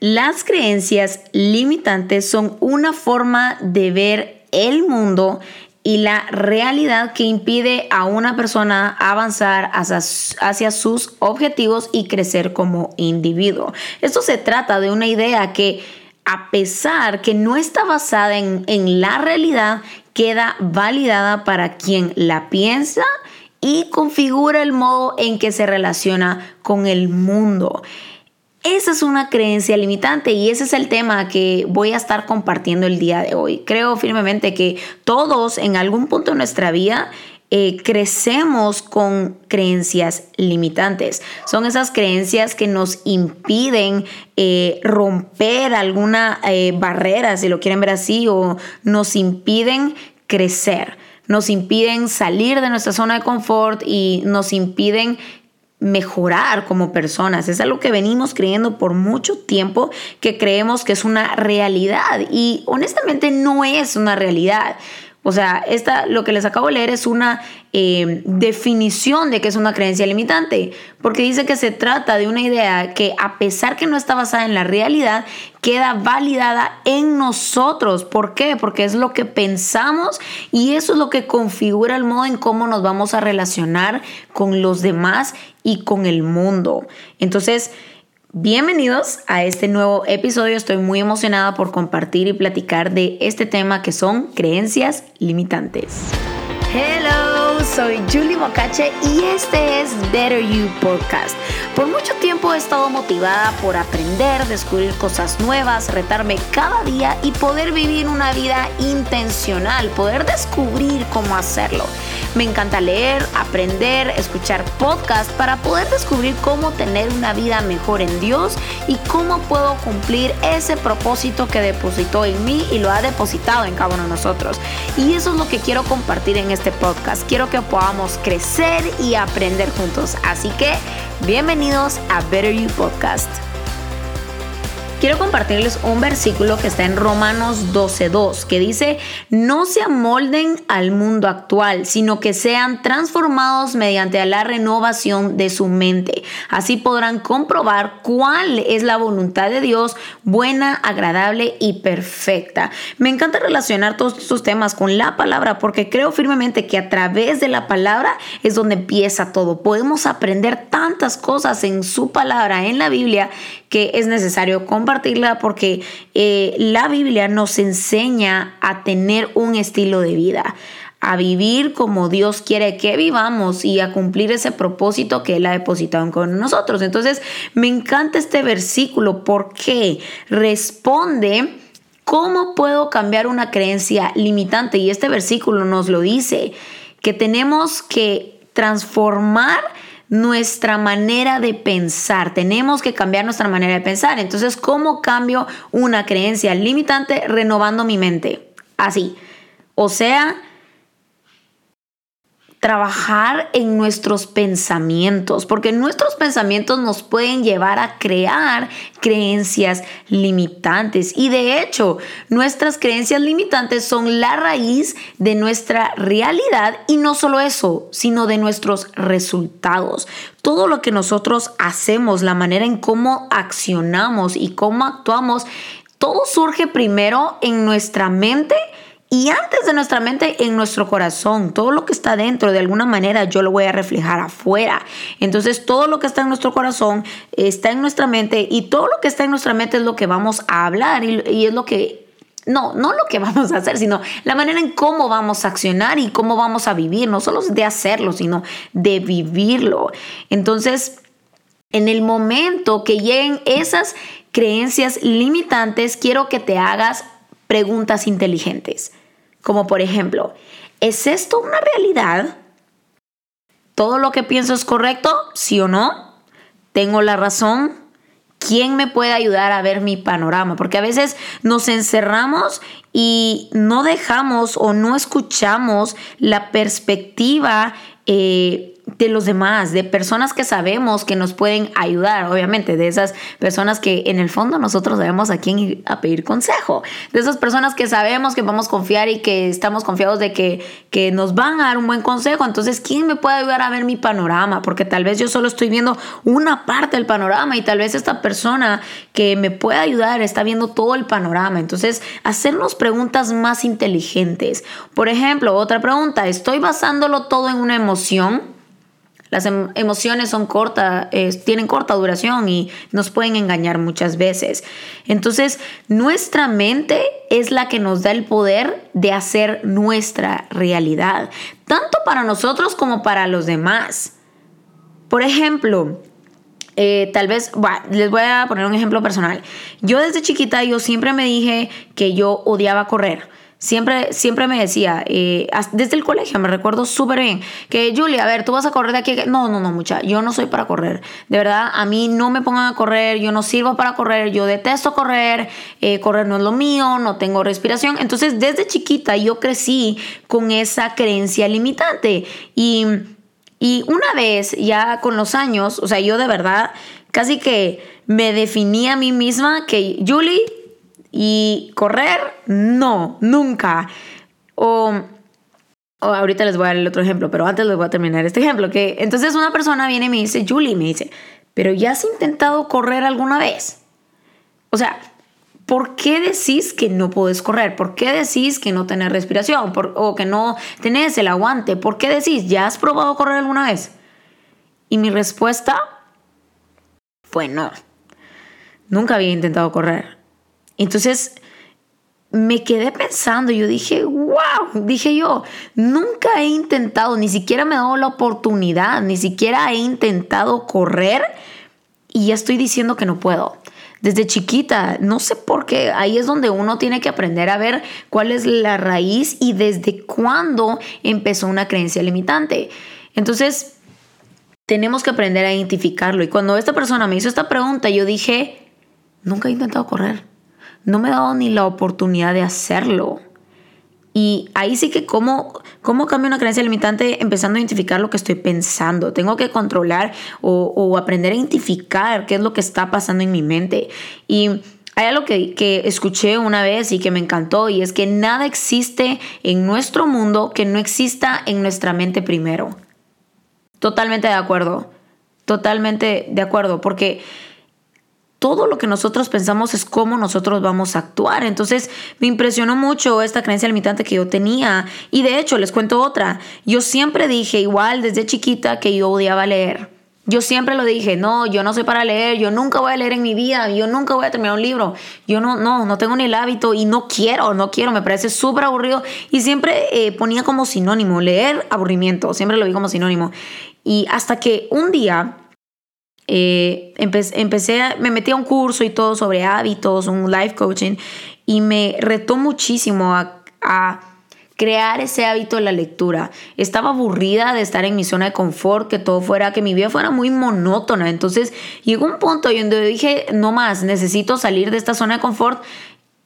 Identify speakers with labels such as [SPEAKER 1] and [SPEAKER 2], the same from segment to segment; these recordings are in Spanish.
[SPEAKER 1] Las creencias limitantes son una forma de ver el mundo y la realidad que impide a una persona avanzar hacia, sus objetivos y crecer como individuo. Esto se trata de una idea que a pesar que no está basada en, en la realidad, queda validada para quien la piensa y configura el modo en que se relaciona con el mundo. Esa es una creencia limitante y ese es el tema que voy a estar compartiendo el día de hoy. Creo firmemente que todos en algún punto de nuestra vida eh, crecemos con creencias limitantes. Son esas creencias que nos impiden eh, romper alguna eh, barrera, si lo quieren ver así, o nos impiden crecer nos impiden salir de nuestra zona de confort y nos impiden mejorar como personas. Es algo que venimos creyendo por mucho tiempo, que creemos que es una realidad y honestamente no es una realidad. O sea, esta, lo que les acabo de leer es una eh, definición de que es una creencia limitante, porque dice que se trata de una idea que a pesar que no está basada en la realidad, queda validada en nosotros. ¿Por qué? Porque es lo que pensamos y eso es lo que configura el modo en cómo nos vamos a relacionar con los demás y con el mundo. Entonces, Bienvenidos a este nuevo episodio. Estoy muy emocionada por compartir y platicar de este tema que son creencias limitantes. Hello, soy Julie Mocache y este es Better You Podcast. Por mucho tiempo he estado motivada por aprender, descubrir cosas nuevas, retarme cada día y poder vivir una vida intencional, poder descubrir cómo hacerlo. Me encanta leer, aprender, escuchar podcasts para poder descubrir cómo tener una vida mejor en Dios y cómo puedo cumplir ese propósito que depositó en mí y lo ha depositado en cada uno de nosotros. Y eso es lo que quiero compartir en este podcast. Quiero que podamos crecer y aprender juntos. Así que bienvenidos a Better You Podcast quiero compartirles un versículo que está en Romanos 12.2, que dice, no se amolden al mundo actual, sino que sean transformados mediante la renovación de su mente. Así podrán comprobar cuál es la voluntad de Dios, buena, agradable y perfecta. Me encanta relacionar todos estos temas con la palabra porque creo firmemente que a través de la palabra es donde empieza todo. Podemos aprender tantas cosas en su palabra, en la Biblia, que es necesario compartirla porque eh, la Biblia nos enseña a tener un estilo de vida a vivir como Dios quiere que vivamos y a cumplir ese propósito que Él ha depositado con nosotros. Entonces, me encanta este versículo porque responde cómo puedo cambiar una creencia limitante. Y este versículo nos lo dice, que tenemos que transformar nuestra manera de pensar. Tenemos que cambiar nuestra manera de pensar. Entonces, ¿cómo cambio una creencia limitante renovando mi mente? Así. O sea, trabajar en nuestros pensamientos, porque nuestros pensamientos nos pueden llevar a crear creencias limitantes. Y de hecho, nuestras creencias limitantes son la raíz de nuestra realidad y no solo eso, sino de nuestros resultados. Todo lo que nosotros hacemos, la manera en cómo accionamos y cómo actuamos, todo surge primero en nuestra mente y antes de nuestra mente, en nuestro corazón, todo lo que está dentro, de alguna manera yo lo voy a reflejar afuera. Entonces, todo lo que está en nuestro corazón está en nuestra mente y todo lo que está en nuestra mente es lo que vamos a hablar y, es lo que no, no lo que vamos a hacer, sino la manera en cómo vamos a accionar y cómo vamos a vivir, no solo de hacerlo, sino de vivirlo. Entonces, en el momento que lleguen esas creencias limitantes, quiero que te hagas preguntas inteligentes. Como por ejemplo, ¿es esto una realidad? ¿Todo lo que pienso es correcto? ¿Sí o no? ¿Tengo la razón? ¿Quién me puede ayudar a ver mi panorama? Porque a veces nos encerramos y no dejamos o no escuchamos la perspectiva eh, de los demás, de personas que sabemos que nos pueden ayudar, obviamente, de esas personas que en el fondo nosotros sabemos a quién ir a pedir consejo, de esas personas que sabemos que vamos a confiar y que estamos confiados de que, que nos van a dar un buen consejo. Entonces, ¿quién me puede ayudar a ver mi panorama? Porque tal vez yo solo estoy viendo una parte del panorama y tal vez esta persona que me puede ayudar está viendo todo el panorama. Entonces, hacernos preguntas más inteligentes. Por ejemplo, otra pregunta, ¿estoy basándolo todo en una emoción? Las em, emociones son cortas, tienen corta duración y nos pueden engañar muchas veces. Entonces, nuestra mente es la que nos da el poder de hacer nuestra realidad, tanto para nosotros como para los demás. Por ejemplo, eh, tal vez, les voy a poner un ejemplo personal. Yo desde chiquita, yo siempre me dije que yo odiaba correr. Siempre, siempre me decía, eh, desde el colegio me recuerdo súper bien, que Julia, a ver, tú vas a correr de aquí. No, no, no, mucha, yo no soy para correr. De verdad, a mí no me pongan a correr, yo no sirvo para correr, yo detesto correr, eh, correr no es lo mío, no tengo respiración. Entonces, desde chiquita yo crecí con esa creencia limitante. Y, y una vez, ya con los años, o sea, yo de verdad casi que me definí a mí misma que Julie y correr, no, nunca. O, ahorita les voy a dar el otro ejemplo, pero antes les voy a terminar este ejemplo. Que entonces una persona viene y me dice, Julie, me dice, pero ¿ya has intentado correr alguna vez? O sea, ¿por qué decís que no puedes correr? ¿Por qué decís que no tenés respiración? ¿O que no tenés el aguante? ¿Por qué decís, ¿ya has probado correr alguna vez? Y mi respuesta fue no. Nunca había intentado correr. Entonces me quedé pensando, yo dije, wow, dije yo, nunca he intentado, ni siquiera me he dado la oportunidad, ni siquiera he intentado correr y ya estoy diciendo que no puedo. Desde chiquita, no sé por qué, ahí es donde uno tiene que aprender a ver cuál es la raíz y desde cuándo empezó una creencia limitante. Entonces, tenemos que aprender a identificarlo. Y cuando esta persona me hizo esta pregunta, yo dije, nunca he intentado correr no me he dado ni la oportunidad de hacerlo. Y ahí sí que cómo, cómo cambio una creencia limitante empezando a identificar lo que estoy pensando. Tengo que controlar o, aprender a identificar qué es lo que está pasando en mi mente. Y hay algo que, que escuché una vez y que me encantó y es que nada existe en nuestro mundo que no exista en nuestra mente primero. Totalmente de acuerdo. Totalmente de acuerdo. Porque todo lo que nosotros pensamos es cómo nosotros vamos a actuar. Entonces me impresionó mucho esta creencia limitante que yo tenía. Y de hecho, les cuento otra. Yo siempre dije, igual desde chiquita, que yo odiaba leer. Yo siempre lo dije, no, yo no soy para leer, yo nunca voy a leer en mi vida, yo nunca voy a terminar un libro, yo no, no, no tengo ni el hábito y no quiero, no quiero, me parece súper aburrido y siempre eh, ponía como sinónimo, leer aburrimiento, siempre lo vi como sinónimo. Y hasta que un día eh, empecé, me metí a un curso y todo sobre hábitos, un life coaching, y me retó muchísimo a, a crear ese hábito de la lectura. Estaba aburrida de estar en mi zona de confort, que todo fuera, que mi vida fuera muy monótona. Entonces llegó un punto donde dije, no más, necesito salir de esta zona de confort.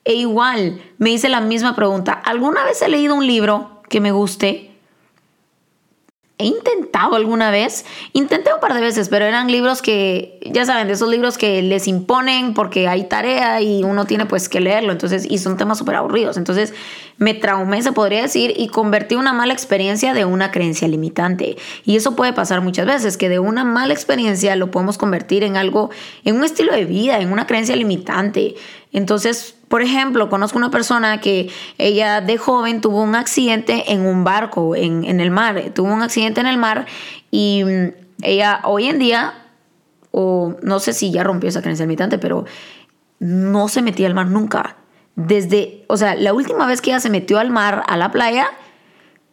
[SPEAKER 1] E igual me hice la misma pregunta, ¿alguna vez he leído un libro que me guste? He intentado alguna vez, intenté un par de veces, pero eran libros que, ya saben, de esos libros que les imponen porque hay tarea y uno tiene pues que leerlo, entonces, y son temas súper aburridos. Entonces me traumé, se podría decir, y convertí una mala experiencia de una creencia limitante. Y eso puede pasar muchas veces, que de una mala experiencia lo podemos convertir en algo, en un estilo de vida, en una creencia limitante. Entonces, por ejemplo, conozco una persona que ella de joven tuvo un accidente en un barco, en, el mar, tuvo un accidente en el mar y mm, ella hoy en día, o no sé si ya rompió esa creencia limitante, pero no se metía al mar nunca. Desde, o sea, la última vez que ella se metió al mar, a la playa,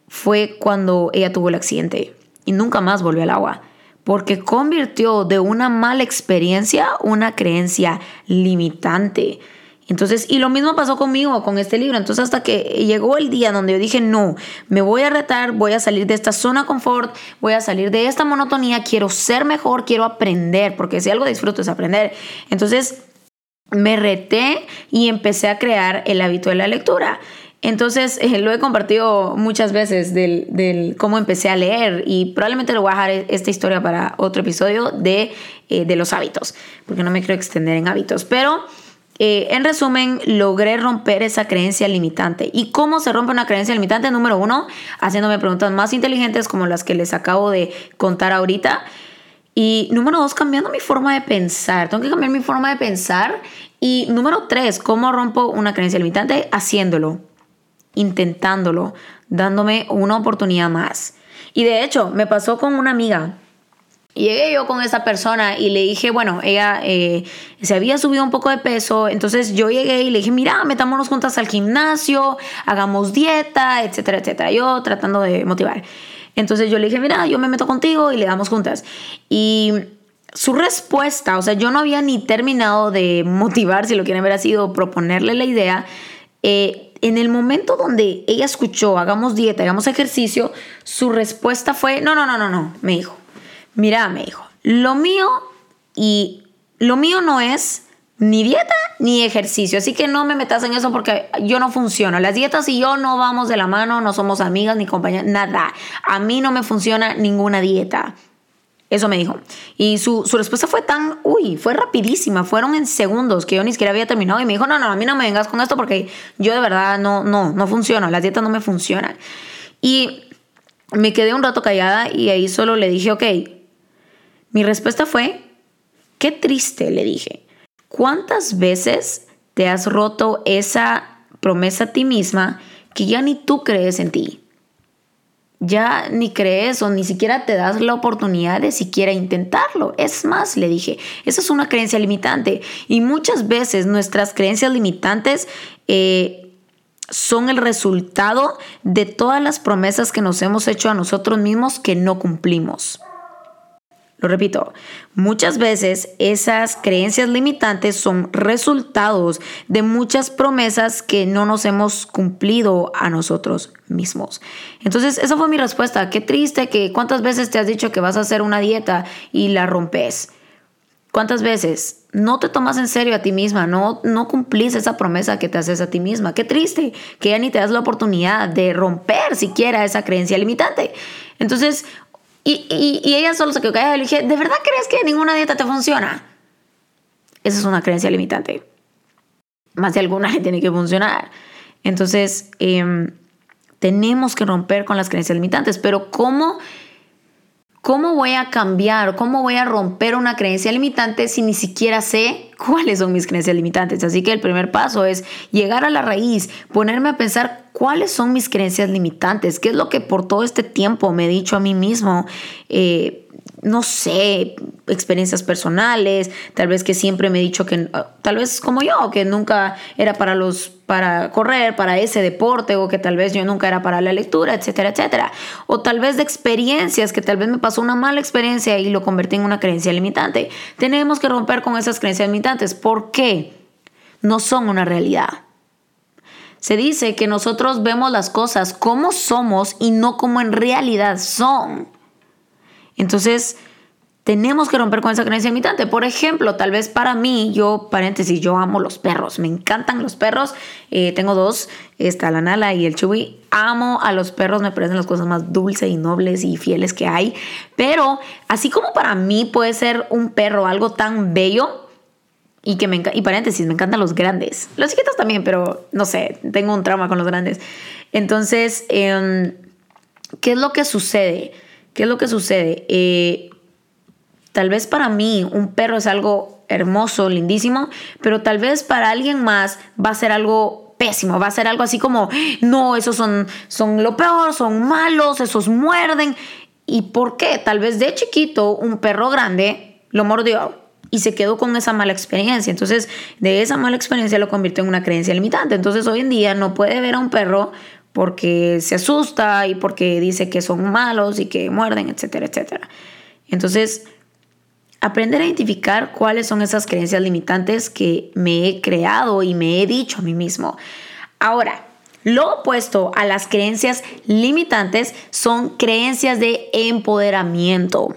[SPEAKER 1] fue cuando ella tuvo el accidente y nunca más volvió al agua porque convirtió de una mala experiencia una creencia limitante. Entonces, y lo mismo pasó conmigo con este libro. Entonces, hasta que llegó el día donde yo dije, no, me voy a retar, voy a salir de esta zona confort, voy a salir de esta monotonía, quiero ser mejor, quiero aprender, porque si algo disfruto es aprender. Entonces, me reté y empecé a crear el hábito de la lectura. Entonces, eh, lo he compartido muchas veces del, cómo empecé a leer y probablemente lo voy a dejar esta historia para otro episodio de, eh, de los hábitos, porque no me quiero extender en hábitos. Pero, eh, en resumen, logré romper esa creencia limitante. ¿Y cómo se rompe una creencia limitante? Número uno, haciéndome preguntas más inteligentes como las que les acabo de contar ahorita. Y número dos, cambiando mi forma de pensar. Tengo que cambiar mi forma de pensar. Y número tres, ¿cómo rompo una creencia limitante? Haciéndolo intentándolo, dándome una oportunidad más. Y de hecho, me pasó con una amiga. Llegué yo con esa persona y le dije, bueno, ella eh, se había subido un poco de peso, entonces yo llegué y le dije, mira, metámonos juntas al gimnasio, hagamos dieta, etcétera, etcétera. Yo tratando de motivar. Entonces yo le dije, mira, yo me meto contigo y le damos juntas. Y su respuesta, o sea, yo no había ni terminado de motivar, si lo quieren ver así, o proponerle la idea. Eh, en el momento donde ella escuchó, hagamos dieta, hagamos ejercicio, su respuesta fue, no, no, no, no, no, me dijo, mira, me dijo, lo mío y lo mío no es ni dieta ni ejercicio, así que no me metas en eso porque yo no funciono. Las dietas y yo no vamos de la mano, no somos amigas ni compañeras, nada. A mí no me funciona ninguna dieta. Eso me dijo. Y su, respuesta fue tan, uy, fue rapidísima. Fueron en segundos que yo ni siquiera había terminado. Y me dijo, no, no, a mí no me vengas con esto porque yo de verdad no, no, no funciona. Las dietas no me funcionan. Y me quedé un rato callada y ahí solo le dije, ok. Mi respuesta fue, qué triste, le dije. ¿Cuántas veces te has roto esa promesa a ti misma que ya ni tú crees en ti? ya ni crees o ni siquiera te das la oportunidad de siquiera intentarlo. Es más, le dije, esa es una creencia limitante. Y muchas veces nuestras creencias limitantes eh, son el resultado de todas las promesas que nos hemos hecho a nosotros mismos que no cumplimos. Lo repito, muchas veces esas creencias limitantes son resultados de muchas promesas que no nos hemos cumplido a nosotros mismos. Entonces, esa fue mi respuesta. Qué triste que cuántas veces te has dicho que vas a hacer una dieta y la rompes. ¿Cuántas veces no te tomas en serio a ti misma? No, no cumplís esa promesa que te haces a ti misma. Qué triste que ya ni te das la oportunidad de romper siquiera esa creencia limitante. Entonces, y, ella solo se quedó callada y le dije, ¿de verdad crees que ninguna dieta te funciona? Esa es una creencia limitante. Más de alguna tiene que funcionar. Entonces, em, tenemos que romper con las creencias limitantes. Pero ¿cómo, ¿cómo voy a cambiar? ¿Cómo voy a romper una creencia limitante si ni siquiera sé cuáles son mis creencias limitantes? Así que el primer paso es llegar a la raíz, ponerme a pensar cuáles son mis creencias limitantes, qué es lo que por todo este tiempo me he dicho a mí mismo, eh, no sé, experiencias personales, tal vez que siempre me he dicho que, tal vez como yo, que nunca era para los, para correr, para ese deporte, o que tal vez yo nunca era para la lectura, etcétera, etcétera. O tal vez de experiencias, que tal vez me pasó una mala experiencia y lo convertí en una creencia limitante. Tenemos que romper con esas creencias limitantes. ¿Por qué? No son una realidad. Se dice que nosotros vemos las cosas como somos y no como en realidad son. Entonces, tenemos que romper con esa creencia limitante. Por ejemplo, tal vez para mí, yo, paréntesis, yo amo los perros, me encantan los perros. Eh, tengo dos, está la Nala y el Chubi. Amo a los perros, me parecen las cosas más dulces y nobles y fieles que hay. Pero así como para mí puede ser un perro algo tan bello, y que me y paréntesis, me encantan los grandes. Los chiquitos también, pero no sé, tengo un trauma con los grandes. Entonces, em, ¿qué es lo que sucede? ¿Qué es lo que sucede? Eh, tal vez para mí un perro es algo hermoso, lindísimo, pero tal vez para alguien más va a ser algo pésimo, va a ser algo así como, no, esos son, son lo peor, son malos, esos muerden. ¿Y por qué? Tal vez de chiquito un perro grande lo mordió y se quedó con esa mala experiencia. Entonces, de esa mala experiencia lo convirtió en una creencia limitante. Entonces, hoy en día no puede ver a un perro porque se asusta y porque dice que son malos y que muerden, etcétera, etcétera. Entonces, aprender a identificar cuáles son esas creencias limitantes que me he creado y me he dicho a mí mismo. Ahora, lo opuesto a las creencias limitantes son creencias de empoderamiento.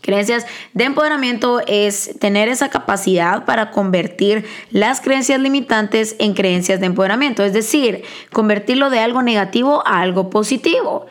[SPEAKER 1] Creencias de empoderamiento es tener esa capacidad para convertir las creencias limitantes en creencias de empoderamiento, es decir, convertirlo de algo negativo a algo positivo.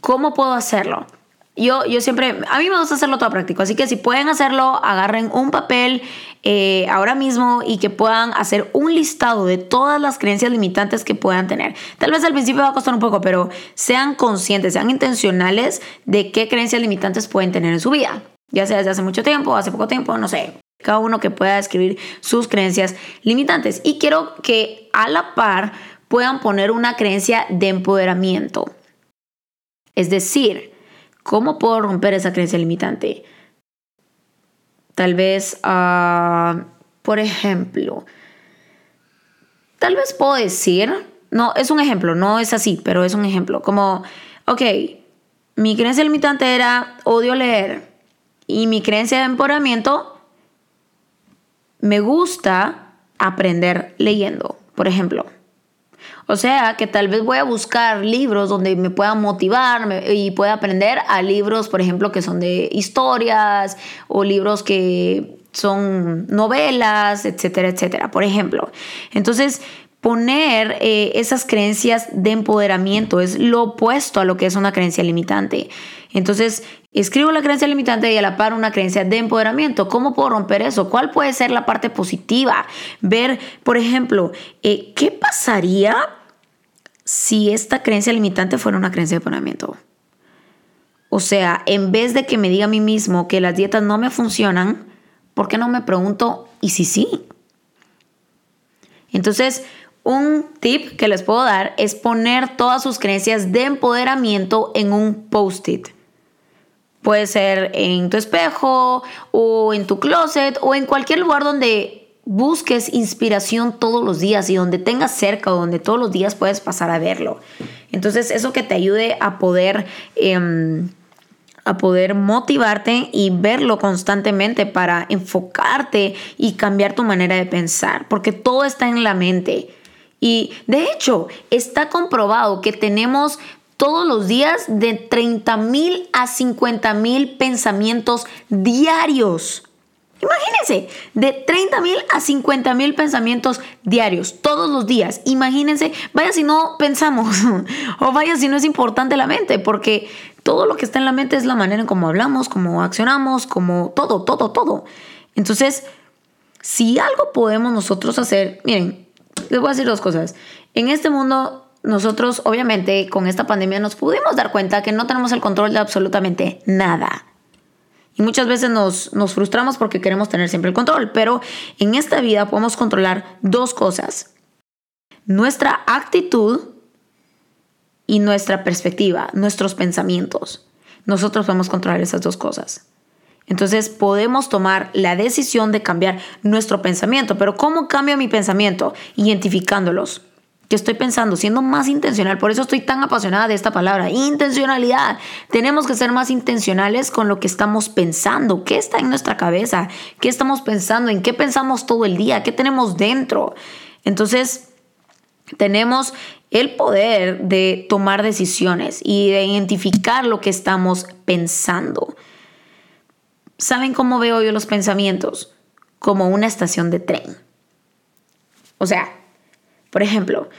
[SPEAKER 1] ¿Cómo puedo hacerlo? Yo, yo siempre, a mí me gusta hacerlo todo práctico, así que si pueden hacerlo, agarren un papel eh, ahora mismo y que puedan hacer un listado de todas las creencias limitantes que puedan tener. Tal vez al principio va a costar un poco, pero sean conscientes, sean intencionales de qué creencias limitantes pueden tener en su vida, ya sea desde hace mucho tiempo, hace poco tiempo, no sé. Cada uno que pueda escribir sus creencias limitantes. Y quiero que a la par puedan poner una creencia de empoderamiento. Es decir, ¿Cómo puedo romper esa creencia limitante? Tal vez, uh, por ejemplo, tal vez puedo decir, no, es un ejemplo, no es así, pero es un ejemplo, como, ok, mi creencia limitante era odio leer y mi creencia de empoderamiento me gusta aprender leyendo, por ejemplo. O sea, que tal vez voy a buscar libros donde me puedan motivar y pueda aprender a libros, por ejemplo, que son de historias o libros que son novelas, etcétera, etcétera, por ejemplo. Entonces, poner eh, esas creencias de empoderamiento es lo opuesto a lo que es una creencia limitante. Entonces, escribo la creencia limitante y a la par una creencia de empoderamiento. ¿Cómo puedo romper eso? ¿Cuál puede ser la parte positiva? Ver, por ejemplo, eh, ¿qué pasaría si esta creencia limitante fuera una creencia de empoderamiento? O sea, en vez de que me diga a mí mismo que las dietas no me funcionan, ¿por qué no me pregunto, ¿y si sí? Entonces, un tip que les puedo dar es poner todas sus creencias de empoderamiento en un post-it. Puede ser en tu espejo o en tu closet o en cualquier lugar donde busques inspiración todos los días y donde tengas cerca o donde todos los días puedes pasar a verlo. Entonces eso que te ayude a poder... Em, a poder motivarte y verlo constantemente para enfocarte y cambiar tu manera de pensar, porque todo está en la mente. Y de hecho, está comprobado que tenemos todos los días de 30 mil a 50 mil pensamientos diarios. Imagínense, de 30 mil a 50 mil pensamientos diarios, todos los días. Imagínense, vaya si no pensamos, o vaya si no es importante la mente, porque todo lo que está en la mente es la manera en cómo hablamos, cómo accionamos, como todo, todo, todo. Entonces, si algo podemos nosotros hacer, miren, les voy a decir dos cosas. En este mundo nosotros obviamente con esta pandemia nos pudimos dar cuenta que no tenemos el control de absolutamente nada. Y muchas veces nos, nos frustramos porque queremos tener siempre el control, pero en esta vida podemos controlar dos cosas. Nuestra actitud y nuestra perspectiva, nuestros pensamientos. Nosotros podemos controlar esas dos cosas. Entonces podemos tomar la decisión de cambiar nuestro pensamiento. Pero ¿cómo cambio mi pensamiento? Identificándolos que estoy pensando, siendo más intencional. Por eso estoy tan apasionada de esta palabra, intencionalidad. Tenemos que ser más intencionales con lo que estamos pensando, qué está en nuestra cabeza, qué estamos pensando, en qué pensamos todo el día, qué tenemos dentro. Entonces, tenemos el poder de tomar decisiones y de identificar lo que estamos pensando. ¿Saben cómo veo yo los pensamientos? Como una estación de tren. O sea, por ejemplo,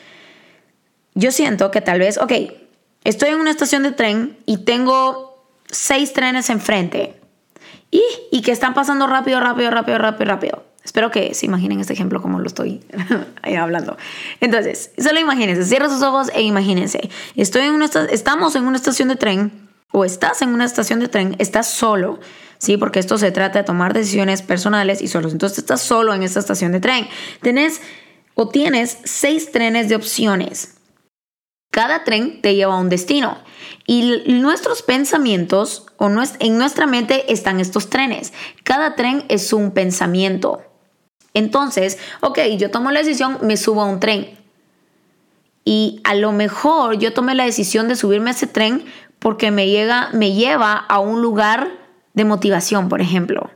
[SPEAKER 1] yo siento que tal vez, ok, estoy en una estación de tren y tengo seis trenes enfrente y, y que están pasando rápido, rápido, rápido, rápido, rápido. Espero que se imaginen este ejemplo como lo estoy hablando. Entonces, solo imagínense, cierra sus ojos e imagínense. Estoy en una estamos en una estación de tren o estás en una estación de tren, estás solo, ¿sí? Porque esto se trata de tomar decisiones personales y solos. Entonces, estás solo en esta estación de tren. Tenés o tienes seis trenes de opciones. Cada tren te lleva a un destino y nuestros pensamientos o en nuestra mente están estos trenes. Cada tren es un pensamiento. Entonces, ok, yo tomo la decisión, me subo a un tren. Y a lo mejor yo tomé la decisión de subirme a ese tren porque me, llega, me lleva a un lugar de motivación, por ejemplo.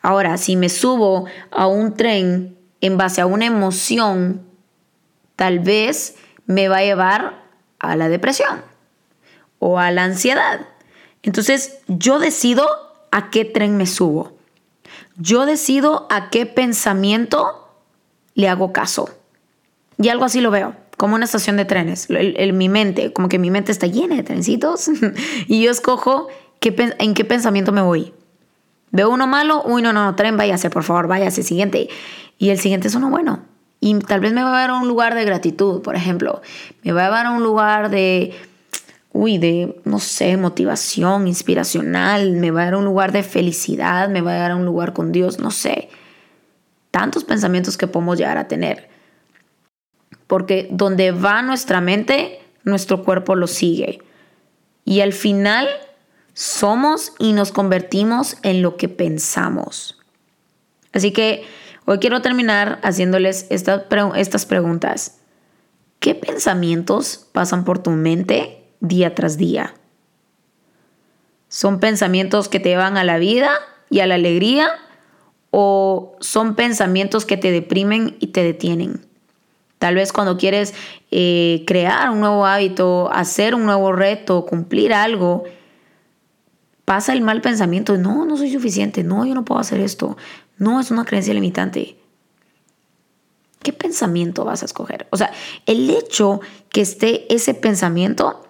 [SPEAKER 1] Ahora, si me subo a un tren en base a una emoción, tal vez me va a llevar a la depresión o a la ansiedad. Entonces yo decido a qué tren me subo. Yo decido a qué pensamiento le hago caso. Y algo así lo veo, como una estación de trenes. Mi mente, como que mi mente está llena de trencitos y yo escojo en qué pensamiento me voy. Veo uno malo, uy, no, no, tren, váyase, por favor, váyase, siguiente. Y el siguiente es uno bueno. Y tal vez me va a llevar a un lugar de gratitud, por ejemplo. Me va a llevar a un lugar de, uy, de, no sé, motivación, inspiracional. Me va a dar a un lugar de felicidad, me va a dar a un lugar con Dios, no sé. Tantos pensamientos que podemos llegar a tener. Porque donde va nuestra mente, nuestro cuerpo lo sigue. Y al final somos y nos convertimos en lo que pensamos. Así que Hoy quiero terminar haciéndoles estas preguntas. ¿Qué pensamientos pasan por tu mente día tras día? ¿Son pensamientos que te llevan a la vida y a la alegría o son pensamientos que te deprimen y te detienen? Tal vez cuando quieres eh, crear un nuevo hábito, hacer un nuevo reto, cumplir algo, pasa el mal pensamiento, no, no soy suficiente, no, yo no puedo hacer esto, no es una creencia limitante. ¿Qué pensamiento vas a escoger? O sea, el hecho que esté ese pensamiento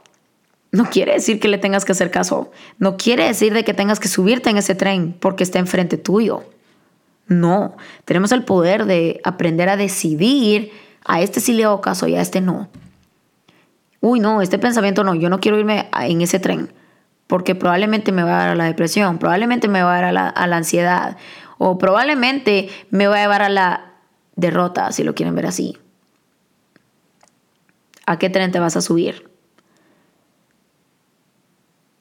[SPEAKER 1] no quiere decir que le tengas que hacer caso. No quiere decir de que tengas que subirte en ese tren porque está enfrente tuyo. No, tenemos el poder de aprender a decidir a este sí le hago caso y a este no. Uy, no, este pensamiento no, yo no quiero irme en ese tren porque probablemente me va a dar a la depresión, probablemente me va a dar a la, a la ansiedad, o probablemente me va a llevar a la derrota, si lo quieren ver así. ¿A qué tren te vas a subir?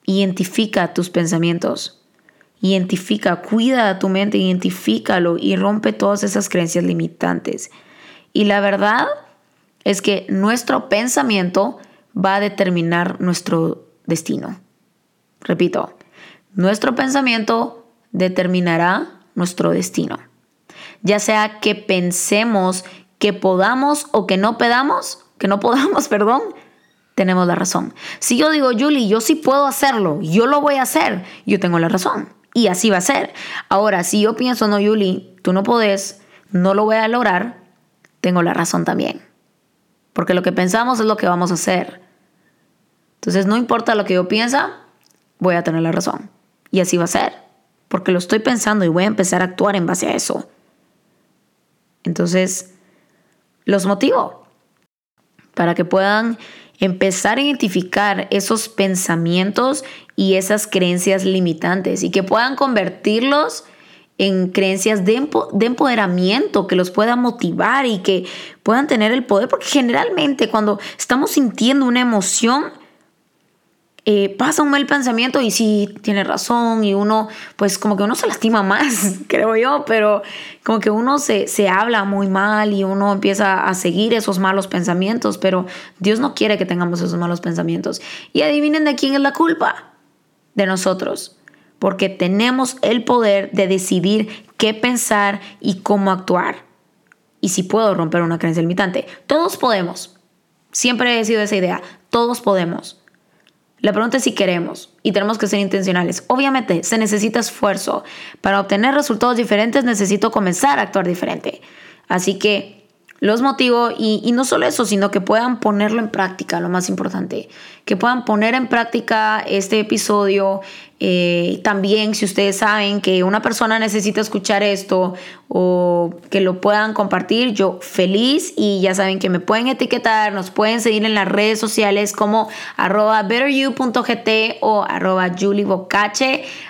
[SPEAKER 1] Identifica tus pensamientos. Identifica, cuida tu mente, identifícalo y rompe todas esas creencias limitantes. Y la verdad es que nuestro pensamiento va a determinar nuestro destino. Repito, nuestro pensamiento determinará nuestro destino. Ya sea que pensemos que podamos o que no podamos, que no podamos, perdón, tenemos la razón. Si yo digo, Julie, yo sí puedo hacerlo, yo lo voy a hacer, yo tengo la razón. Y así va a ser. Ahora, si yo pienso, no, Julie, tú no podés, no lo voy a lograr, tengo la razón también. Porque lo que pensamos es lo que vamos a hacer. Entonces, no importa lo que yo piensa, voy a tener la razón. Y así va a ser porque lo estoy pensando y voy a empezar a actuar en base a eso. Entonces, los motivo para que puedan empezar a identificar esos pensamientos y esas creencias limitantes y que puedan convertirlos en creencias de, empoderamiento, que los puedan motivar y que puedan tener el poder, porque generalmente cuando estamos sintiendo una emoción, eh, pasa un mal pensamiento y sí, tiene razón y uno, pues como que uno se lastima más, creo yo, pero como que uno se, se habla muy mal y uno empieza a seguir esos malos pensamientos, pero Dios no quiere que tengamos esos malos pensamientos. Y adivinen de quién es la culpa, de nosotros, porque tenemos el poder de decidir qué pensar y cómo actuar. Y si puedo romper una creencia limitante, todos podemos. Siempre he sido esa idea, todos podemos. La pregunta es si queremos y tenemos que ser intencionales. Obviamente se necesita esfuerzo. Para obtener resultados diferentes necesito comenzar a actuar diferente. Así que los motivo y, no solo eso, sino que puedan ponerlo en práctica, lo más importante, que puedan poner en práctica este episodio. Eh, también si ustedes saben que una persona necesita escuchar esto o que lo puedan compartir, yo feliz y ya saben que me pueden etiquetar, nos pueden seguir en las redes sociales como arroba betteryou.gt o arroba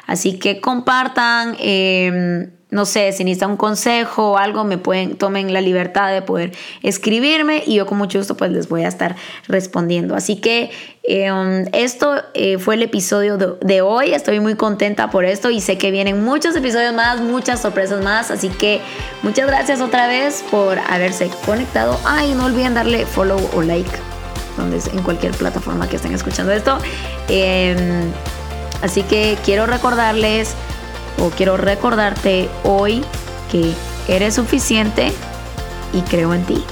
[SPEAKER 1] así que compartan. Eh, no sé, si necesitan un consejo o algo, me pueden, tomen la libertad de poder escribirme y yo con mucho gusto pues les voy a estar respondiendo. Así que em, esto eh, fue el episodio de, hoy, estoy muy contenta por esto y sé que vienen muchos episodios más, muchas sorpresas más, así que muchas gracias otra vez por haberse conectado. Ay, no olviden darle follow o like donde, en cualquier plataforma que estén escuchando esto. Em, así que quiero recordarles o quiero recordarte hoy que eres suficiente y creo en ti.